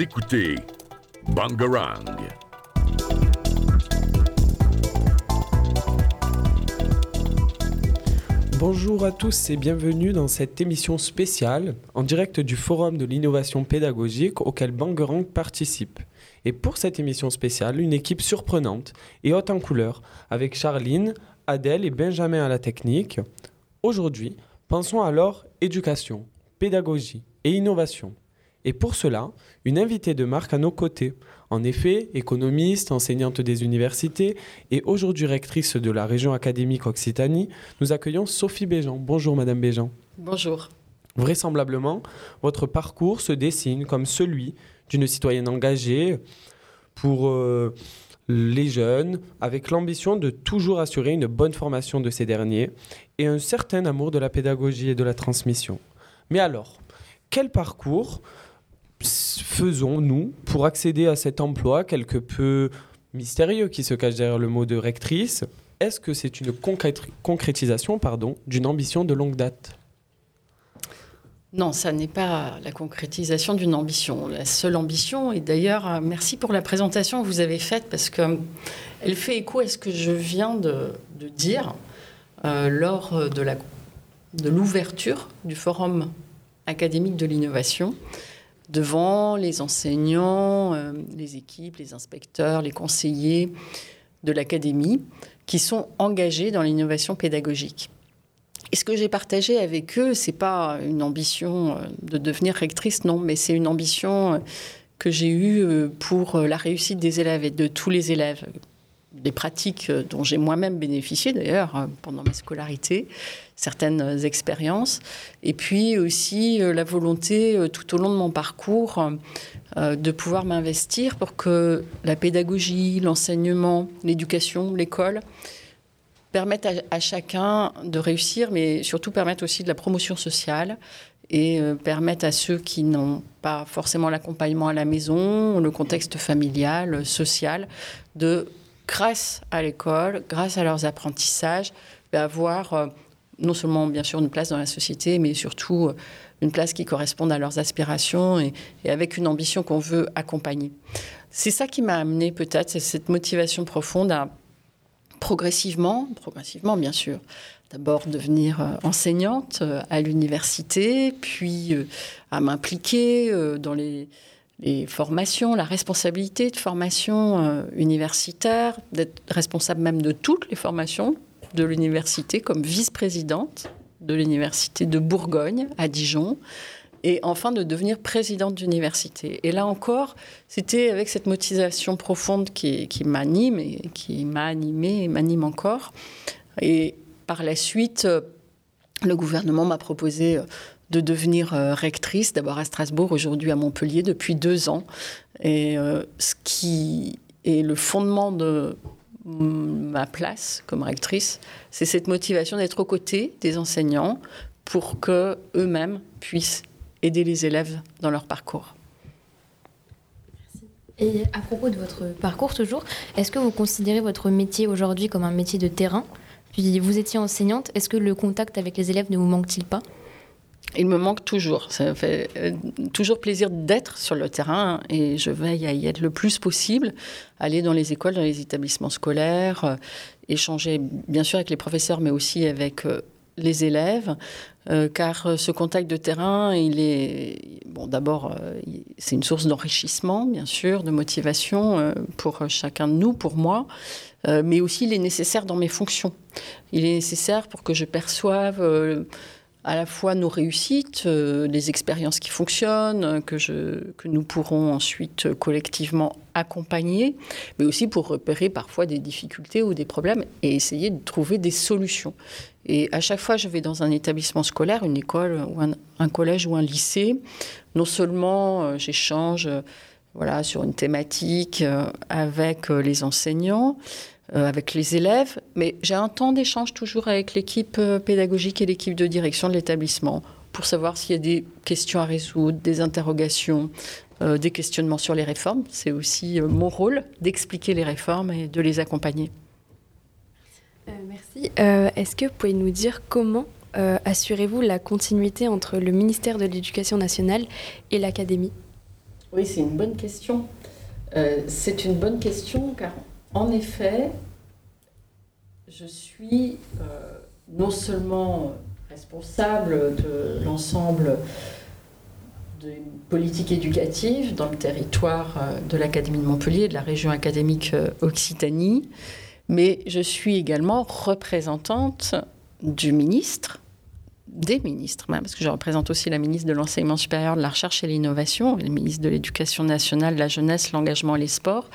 Écoutez Bangarang. Bonjour à tous et bienvenue dans cette émission spéciale en direct du Forum de l'innovation pédagogique auquel Bangarang participe. Et pour cette émission spéciale, une équipe surprenante et haute en couleur avec Charline, Adèle et Benjamin à la technique. Aujourd'hui, pensons alors éducation, pédagogie et innovation. Et pour cela, une invitée de marque à nos côtés. En effet, économiste, enseignante des universités et aujourd'hui rectrice de la région académique Occitanie, nous accueillons Sophie Béjean. Bonjour Madame Béjean. Bonjour. Vraisemblablement, votre parcours se dessine comme celui d'une citoyenne engagée pour euh, les jeunes, avec l'ambition de toujours assurer une bonne formation de ces derniers et un certain amour de la pédagogie et de la transmission. Mais alors, quel parcours faisons-nous pour accéder à cet emploi quelque peu mystérieux qui se cache derrière le mot de rectrice Est-ce que c'est une concrétisation pardon, d'une ambition de longue date? Non, ça n'est pas la concrétisation d'une ambition. La seule ambition, et d'ailleurs, euh, merci pour la présentation que vous avez faite, parce qu'elle euh, fait écho à ce que je viens de, dire euh, lors de l'ouverture du Forum académique de l'innovation devant les enseignants, euh, les équipes, les inspecteurs, les conseillers de l'académie qui sont engagés dans l'innovation pédagogique. Et ce que j'ai partagé avec eux, c'est pas une ambition euh, de devenir rectrice, non, mais c'est une ambition euh, que j'ai eue pour la réussite des élèves et de tous les élèves, des pratiques dont j'ai moi-même bénéficié d'ailleurs pendant ma scolarité, certaines expériences, et puis aussi euh, la volonté euh, tout au long de mon parcours euh, de pouvoir m'investir pour que la pédagogie, l'enseignement, l'éducation, l'école permettent à, chacun de réussir, mais surtout permettent aussi de la promotion sociale et permettent à ceux qui n'ont pas forcément l'accompagnement à la maison, le contexte familial, social, de, grâce à l'école, grâce à leurs apprentissages, avoir non seulement bien sûr une place dans la société, mais surtout euh, une place qui corresponde à leurs aspirations et, avec une ambition qu'on veut accompagner. C'est ça qui m'a amené peut-être, c'est cette motivation profonde à progressivement, progressivement bien sûr, d'abord devenir euh, enseignante euh, à l'université, puis à m'impliquer dans les, les, formations, la responsabilité de formation universitaire, d'être responsable même de toutes les formations de l'université comme vice-présidente de l'université de Bourgogne à Dijon et enfin de devenir présidente d'université. Et là encore, c'était avec cette motivation profonde qui, m'anime et qui m'a animée et m'anime encore. Et par la suite, euh, le gouvernement m'a proposé euh, de devenir euh, rectrice, d'abord à Strasbourg, aujourd'hui à Montpellier, depuis deux ans. Et ce qui est le fondement de ma place comme rectrice, c'est cette motivation d'être aux côtés des enseignants pour que eux-mêmes puissent aider les élèves dans leur parcours. Et à propos de votre parcours toujours, est-ce que vous considérez votre métier aujourd'hui comme un métier de terrain? Puis vous étiez enseignante, est-ce que le contact avec les élèves ne vous manque-t-il pas? Il me manque toujours. Ça me fait euh, toujours plaisir d'être sur le terrain et je veille à y être le plus possible, aller dans les écoles, dans les établissements scolaires, euh, échanger bien sûr avec les professeurs, mais aussi avec euh, les élèves, car ce contact de terrain, il est bon. D'abord, c'est une source d'enrichissement, bien sûr, de motivation pour chacun de nous, pour moi, mais aussi il est nécessaire dans mes fonctions. Il est nécessaire pour que je perçoive à la fois nos réussites, euh, les expériences qui fonctionnent, euh, que, nous pourrons ensuite euh, collectivement accompagner, mais aussi pour repérer parfois des difficultés ou des problèmes et essayer de trouver des solutions. Et à chaque fois, je vais dans un établissement scolaire, une école ou un, collège ou un lycée. Non seulement j'échange voilà, sur une thématique avec les enseignants, avec les élèves, mais j'ai un temps d'échange toujours avec l'équipe euh, pédagogique et l'équipe de direction de l'établissement pour savoir s'il y a des questions à résoudre, des interrogations, euh, des questionnements sur les réformes. C'est aussi mon rôle d'expliquer les réformes et de les accompagner. merci. Est-ce que vous pouvez nous dire comment assurez-vous la continuité entre le ministère de l'Éducation nationale et l'Académie? Oui, c'est une bonne question. Euh, c'est une bonne question car, en effet, je suis euh, non seulement responsable de l'ensemble des politiques éducatives dans le territoire euh, de l'Académie de Montpellier, de la région académique Occitanie, mais je suis également représentante du ministre des ministres, parce que je représente aussi la ministre de l'Enseignement supérieur, de la Recherche et de l'Innovation, le ministre de l'Éducation nationale, de la jeunesse, l'engagement et les sports,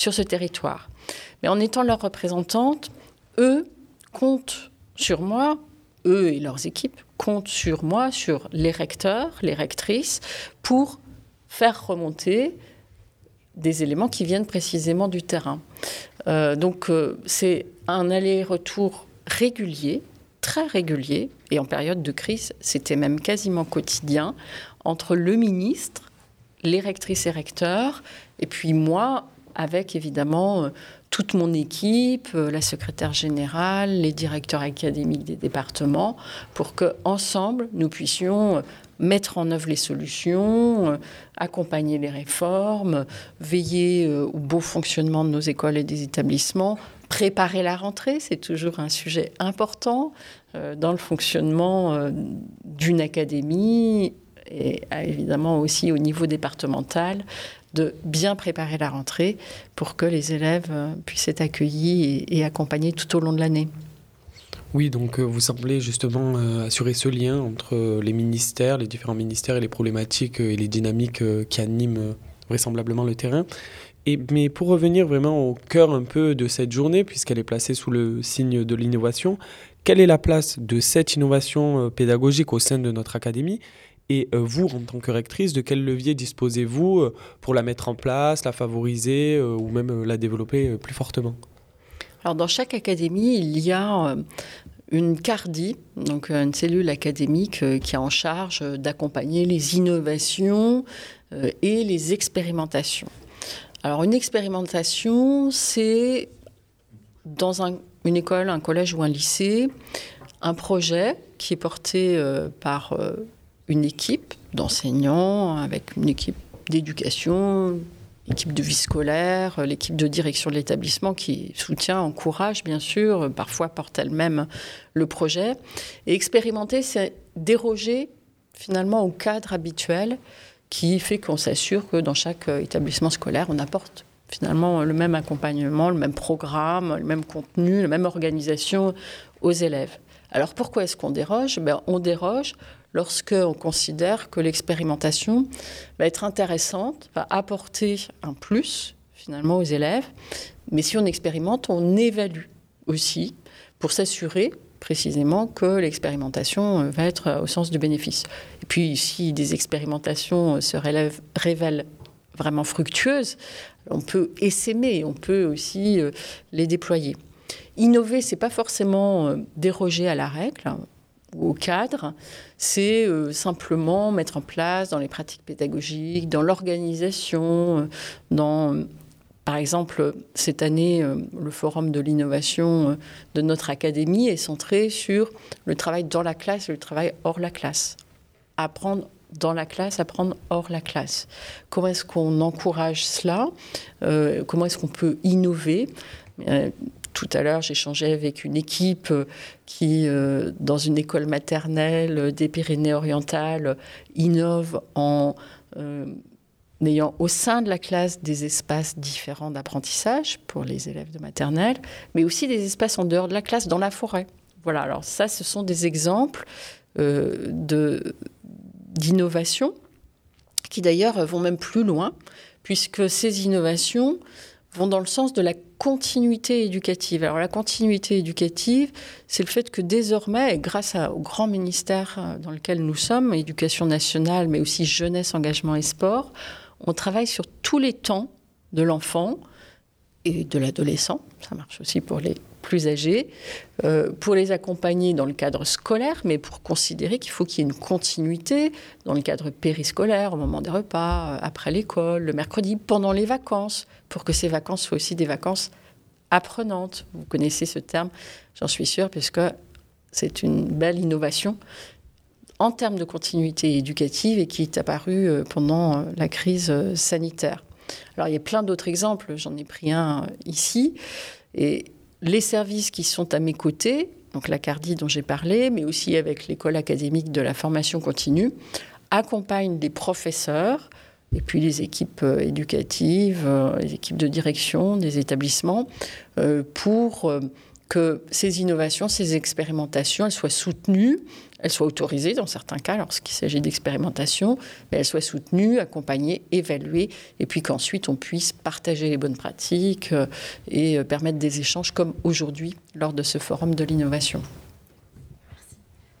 sur ce territoire. Mais en étant leur représentante, eux comptent sur moi, eux et leurs équipes comptent sur moi, sur les recteurs, les rectrices, pour faire remonter des éléments qui viennent précisément du terrain. Euh, donc euh, c'est un aller-retour régulier très régulier, et en période de crise, c'était même quasiment quotidien, entre le ministre, les rectrices et recteurs, et puis moi, avec évidemment euh, toute mon équipe, euh, la secrétaire générale, les directeurs académiques des départements, pour que ensemble nous puissions euh, mettre en œuvre les solutions, accompagner les réformes, veiller au beau fonctionnement de nos écoles et des établissements, préparer la rentrée, c'est toujours un sujet important dans le fonctionnement d'une académie et euh, évidemment aussi au niveau départemental de bien préparer la rentrée pour que les élèves puissent être accueillis et, accompagnés tout au long de l'année. Oui, donc vous semblez justement assurer ce lien entre les ministères, les différents ministères et les problématiques et les dynamiques qui animent vraisemblablement le terrain mais pour revenir vraiment au cœur un peu de cette journée, puisqu'elle est placée sous le signe de l'innovation, quelle est la place de cette innovation euh, pédagogique au sein de notre académie? Et euh, vous, en tant que rectrice, de quel levier disposez-vous euh, pour la mettre en place, la favoriser ou même la développer plus fortement? Alors, dans chaque académie, il y a une CARDI, donc une cellule académique qui est en charge d'accompagner les innovations et les expérimentations. Alors une expérimentation, c'est dans une école, un collège ou un lycée, un projet qui est porté euh, par euh, une équipe d'enseignants, avec une équipe d'éducation, l'équipe de vie scolaire, l'équipe de direction de l'établissement qui soutient, encourage bien sûr, parfois porte elle-même le projet. Et expérimenter, c'est déroger finalement au cadre habituel qui fait qu'on s'assure que dans chaque euh, établissement scolaire, on apporte finalement le même accompagnement, le même programme, le même contenu, la même organisation aux élèves. Alors pourquoi est-ce qu'on déroge? Ben, On déroge lorsqu'on considère que l'expérimentation va être intéressante, va apporter un plus finalement aux élèves. Mais si on expérimente, on évalue aussi pour s'assurer précisément que l'expérimentation euh, va être euh, au sens du bénéfice. Et puis, si des expérimentations euh, se révèlent vraiment fructueuses, on peut essaimer, on peut aussi les déployer. Innover, c'est pas forcément déroger à la règle hein, au cadre, c'est simplement mettre en place dans les pratiques pédagogiques, dans l'organisation, dans par exemple, cette année, euh, le forum de l'innovation euh, de notre académie est centré sur le travail dans la classe et le travail hors la classe. Apprendre dans la classe, apprendre hors la classe. Comment est-ce qu'on encourage cela? Euh, Comment est-ce qu'on peut innover? Tout à l'heure, j'échangeais avec une équipe qui, dans une école maternelle des Pyrénées-Orientales, innove en ayant au sein de la classe des espaces différents d'apprentissage pour les élèves de maternelle, mais aussi des espaces en dehors de la classe, dans la forêt. Voilà, alors ça, ce sont des exemples euh, qui d'ailleurs vont même plus loin, puisque ces innovations vont dans le sens de la continuité éducative. Alors la continuité éducative, c'est le fait que désormais, grâce au grand ministère euh, dans lequel nous sommes, éducation nationale, mais aussi jeunesse, engagement et sport, on travaille sur tous les temps de l'enfant et de l'adolescent, ça marche aussi pour les plus âgés, euh, pour les accompagner dans le cadre scolaire, mais pour considérer qu'il faut qu'il y ait une continuité dans le cadre périscolaire, au moment des repas, euh, après l'école, le mercredi, pendant les vacances, pour que ces vacances soient aussi des vacances apprenantes. Vous connaissez ce terme, j'en suis sûre, puisque c'est une belle innovation en termes de continuité éducative et qui est apparu euh, pendant la crise sanitaire. Alors il y a plein d'autres exemples, j'en ai pris un ici. Et les services qui sont à mes côtés, donc la CARDI dont j'ai parlé, mais aussi avec l'école académique de la formation continue, accompagnent des professeurs et puis les équipes éducatives, les équipes de direction des établissements pour que ces innovations, ces expérimentations, elles soient soutenues, elles soient autorisées dans certains cas lorsqu'il s'agit d'expérimentation, mais elles soient soutenues, accompagnées, évaluées, et puis qu'ensuite on puisse partager les bonnes pratiques euh, et euh, permettre des échanges comme aujourd'hui lors de ce forum de l'innovation.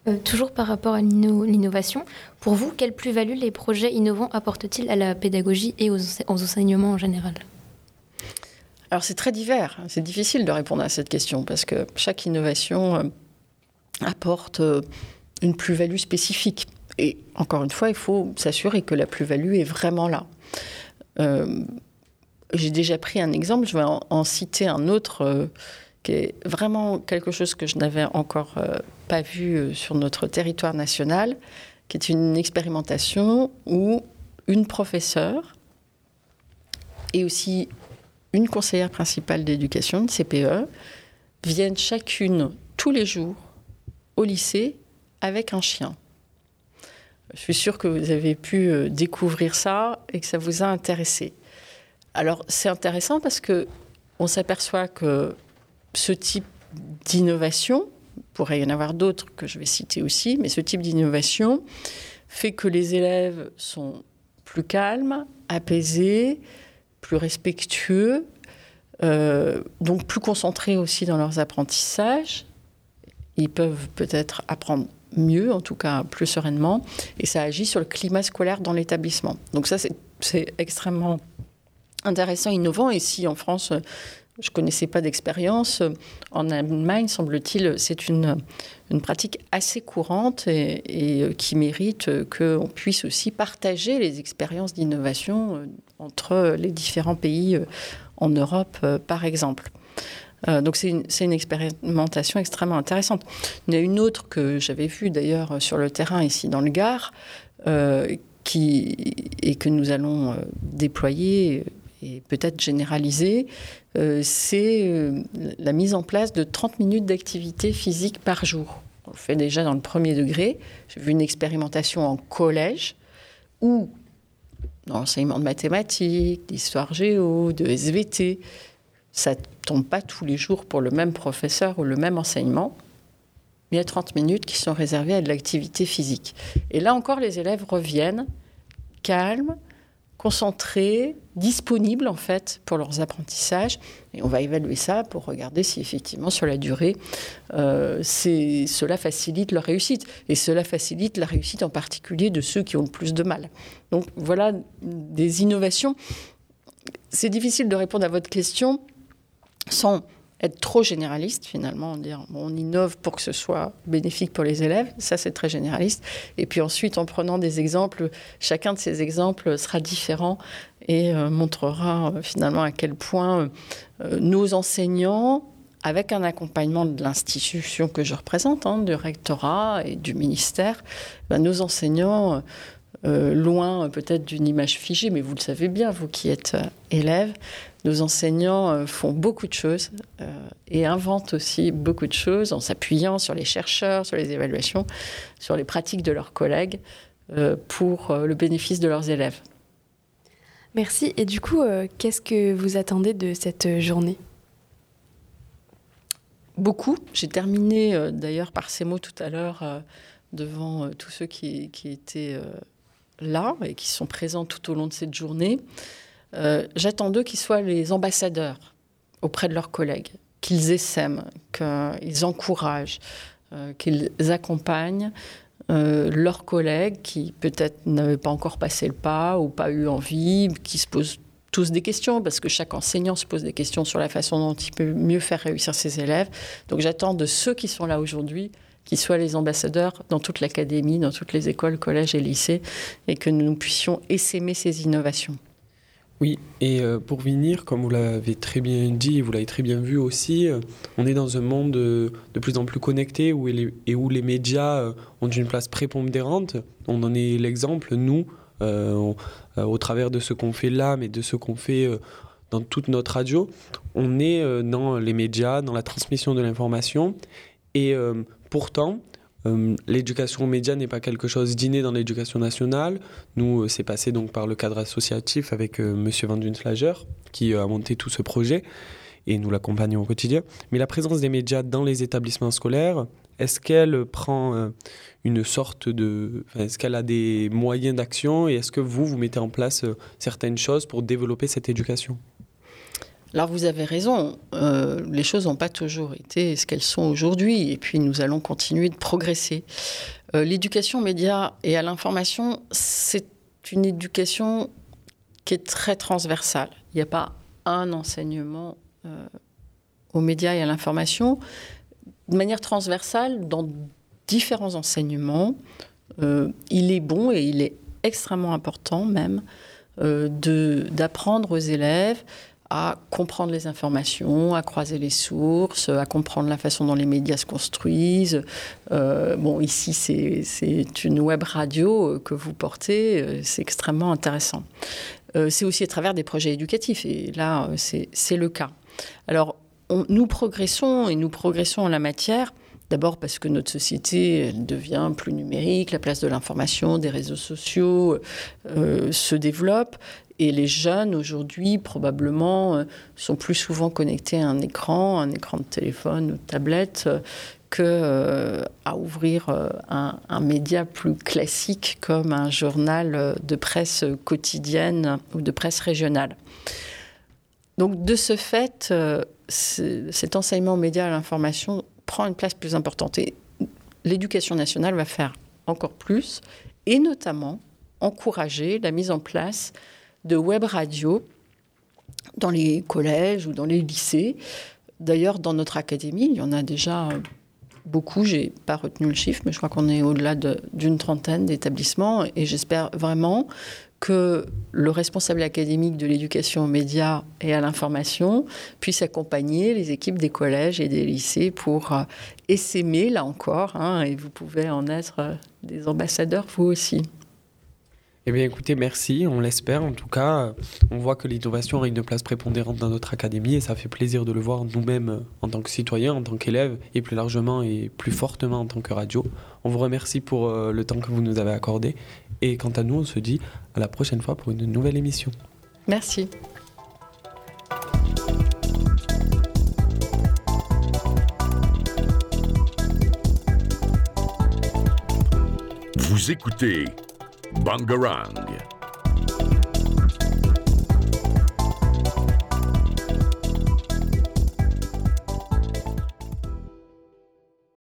Euh, toujours par rapport à l'innovation, pour vous, quelle plus-value les projets innovants apportent-ils à la pédagogie et aux enseignements en général? Alors c'est très divers, c'est difficile de répondre à cette question parce que chaque innovation euh, apporte euh, une plus-value spécifique. Et encore une fois, il faut s'assurer que la plus-value est vraiment là. Euh, j'ai déjà pris un exemple, je vais en, citer un autre qui est vraiment quelque chose que je n'avais encore pas vu sur notre territoire national, qui est une expérimentation où une professeure et aussi une conseillère principale d'éducation, une CPE, viennent chacune tous les jours au lycée avec un chien. Je suis sûre que vous avez pu euh, découvrir ça et que ça vous a intéressé. Alors c'est intéressant parce que on s'aperçoit que ce type d'innovation, pourrait y en avoir d'autres que je vais citer aussi, mais ce type d'innovation fait que les élèves sont plus calmes, apaisés, plus respectueux, euh, donc plus concentrés aussi dans leurs apprentissages. Ils peuvent peut-être apprendre mieux, en tout cas plus sereinement, et ça agit sur le climat scolaire dans l'établissement. Donc ça, c'est extrêmement intéressant, innovant. Et si en France, je ne connaissais pas d'expérience, en Allemagne, semble-t-il, c'est une, pratique assez courante et, et qui mérite qu'on puisse aussi partager les expériences d'innovation entre les différents pays euh, en Europe, euh, par exemple. Euh, donc c'est une, une, expérimentation extrêmement intéressante. Il y en a une autre que j'avais vue d'ailleurs sur le terrain ici dans le Gard, qui, et que nous allons déployer et peut-être généraliser, c'est la mise en place de 30 minutes d'activité physique par jour. On le fait déjà dans le premier degré. J'ai vu une expérimentation en collège où dans l'enseignement de mathématiques, d'histoire géo, de SVT. Ça ne tombe pas tous les jours pour le même professeur ou le même enseignement. Mais il y a 30 minutes qui sont réservées à de l'activité physique. Et là encore, les élèves reviennent calmes, concentrés, disponibles en fait pour leurs apprentissages. Et on va évaluer ça pour regarder si effectivement sur la durée, euh, cela facilite leur réussite. Et cela facilite la réussite en particulier de ceux qui ont le plus de mal. Donc voilà des innovations. C'est difficile de répondre à votre question sans être trop généraliste finalement, dire on innove pour que ce soit bénéfique pour les élèves, ça c'est très généraliste. Et puis ensuite en prenant des exemples, chacun de ces exemples sera différent et euh, montrera euh, finalement à quel point euh, nos enseignants, avec un accompagnement de l'institution que je représente, hein, du rectorat et du ministère, ben, nos enseignants loin peut-être d'une image figée, mais vous le savez bien, vous qui êtes élèves, nos enseignants euh, font beaucoup de choses euh, et inventent aussi beaucoup de choses en s'appuyant sur les chercheurs, sur les évaluations, sur les pratiques de leurs collègues euh, pour le bénéfice de leurs élèves. Merci. Et du coup, qu'est-ce que vous attendez de cette journée? Beaucoup. J'ai terminé d'ailleurs par ces mots tout à l'heure devant tous ceux qui, qui étaient là et qui sont présents tout au long de cette journée. Euh, j'attends d'eux qu'ils soient les ambassadeurs auprès de leurs collègues, qu'ils essaiment, qu'ils encouragent, euh, qu'ils accompagnent euh, leurs collègues qui peut-être n'avaient pas encore passé le pas ou pas eu envie, qui se posent tous des questions, parce que chaque enseignant se pose des questions sur la façon dont il peut mieux faire réussir ses élèves. Donc j'attends de ceux qui sont là aujourd'hui qu'ils soient les ambassadeurs dans toute l'académie, dans toutes les écoles, collèges et lycées, et que nous puissions essaimer ces innovations. Oui, et euh, pour finir, comme vous l'avez très bien dit et vous l'avez très bien vu aussi, euh, on est dans un monde euh, de plus en plus connecté et où les médias ont une place prépondérante. On en est l'exemple, nous, au travers de ce qu'on fait là, mais de ce qu'on fait dans toute notre radio. On est dans les médias, dans la transmission de l'information. Et pourtant, euh, l'éducation aux médias n'est pas quelque chose d'inné dans l'éducation nationale. Nous, euh, c'est passé donc par le cadre associatif avec euh, Monsieur Van Dunslager qui a monté tout ce projet et nous l'accompagnons au quotidien. Mais la présence des médias dans les établissements scolaires, est-ce qu'elle prend une sorte de... Est-ce qu'elle a des moyens d'action et est-ce que vous, vous mettez en place certaines choses pour développer cette éducation? Alors vous avez raison, euh, les choses n'ont pas toujours été ce qu'elles sont aujourd'hui, et puis nous allons continuer de progresser. Euh, l'éducation aux médias et à l'information, c'est une éducation qui est très transversale. Il n'y a pas un enseignement euh, aux médias et à l'information. De manière transversale, dans différents enseignements, il est bon et il est extrêmement important même d'apprendre aux élèves à comprendre les informations, à croiser les sources, à comprendre la façon dont les médias se construisent. Euh, bon, ici, c'est une web radio que vous portez, euh, c'est extrêmement intéressant. Euh, c'est aussi à travers des projets éducatifs, et là, c'est le cas. Alors, nous progressons, et nous progressons en la matière, D'abord parce que notre société devient plus numérique, la place de l'information, des réseaux sociaux se développe. Et les jeunes aujourd'hui, probablement, euh, sont plus souvent connectés à un écran, un écran de téléphone ou de tablette, euh, que euh, à ouvrir un, média plus classique comme un journal de presse quotidienne ou de presse régionale. Donc de ce fait, cet enseignement aux médias à l'information prend une place plus importante. Et l'éducation nationale va faire encore plus, et notamment encourager la mise en place de web radio dans les collèges ou dans les lycées. D'ailleurs, dans notre académie, il y en a déjà beaucoup. J'ai pas retenu le chiffre, mais je crois qu'on est au-delà d'une trentaine d'établissements. Et j'espère vraiment que le responsable académique de l'éducation aux médias et à l'information puisse accompagner les équipes des collèges et des lycées pour euh, essaimer, là encore, hein, et vous pouvez en être euh, des ambassadeurs vous aussi. Eh bien, écoutez, merci. On l'espère. En tout cas, on voit que l'innovation a une place prépondérante dans notre académie et ça fait plaisir de le voir nous-mêmes euh, en tant que citoyens, en tant qu'élèves et plus largement et plus fortement en tant que radio. On vous remercie pour euh, le temps que vous nous avez accordé et quant à nous, on se dit à la prochaine fois pour une nouvelle émission. Merci. Vous écoutez Bangarang.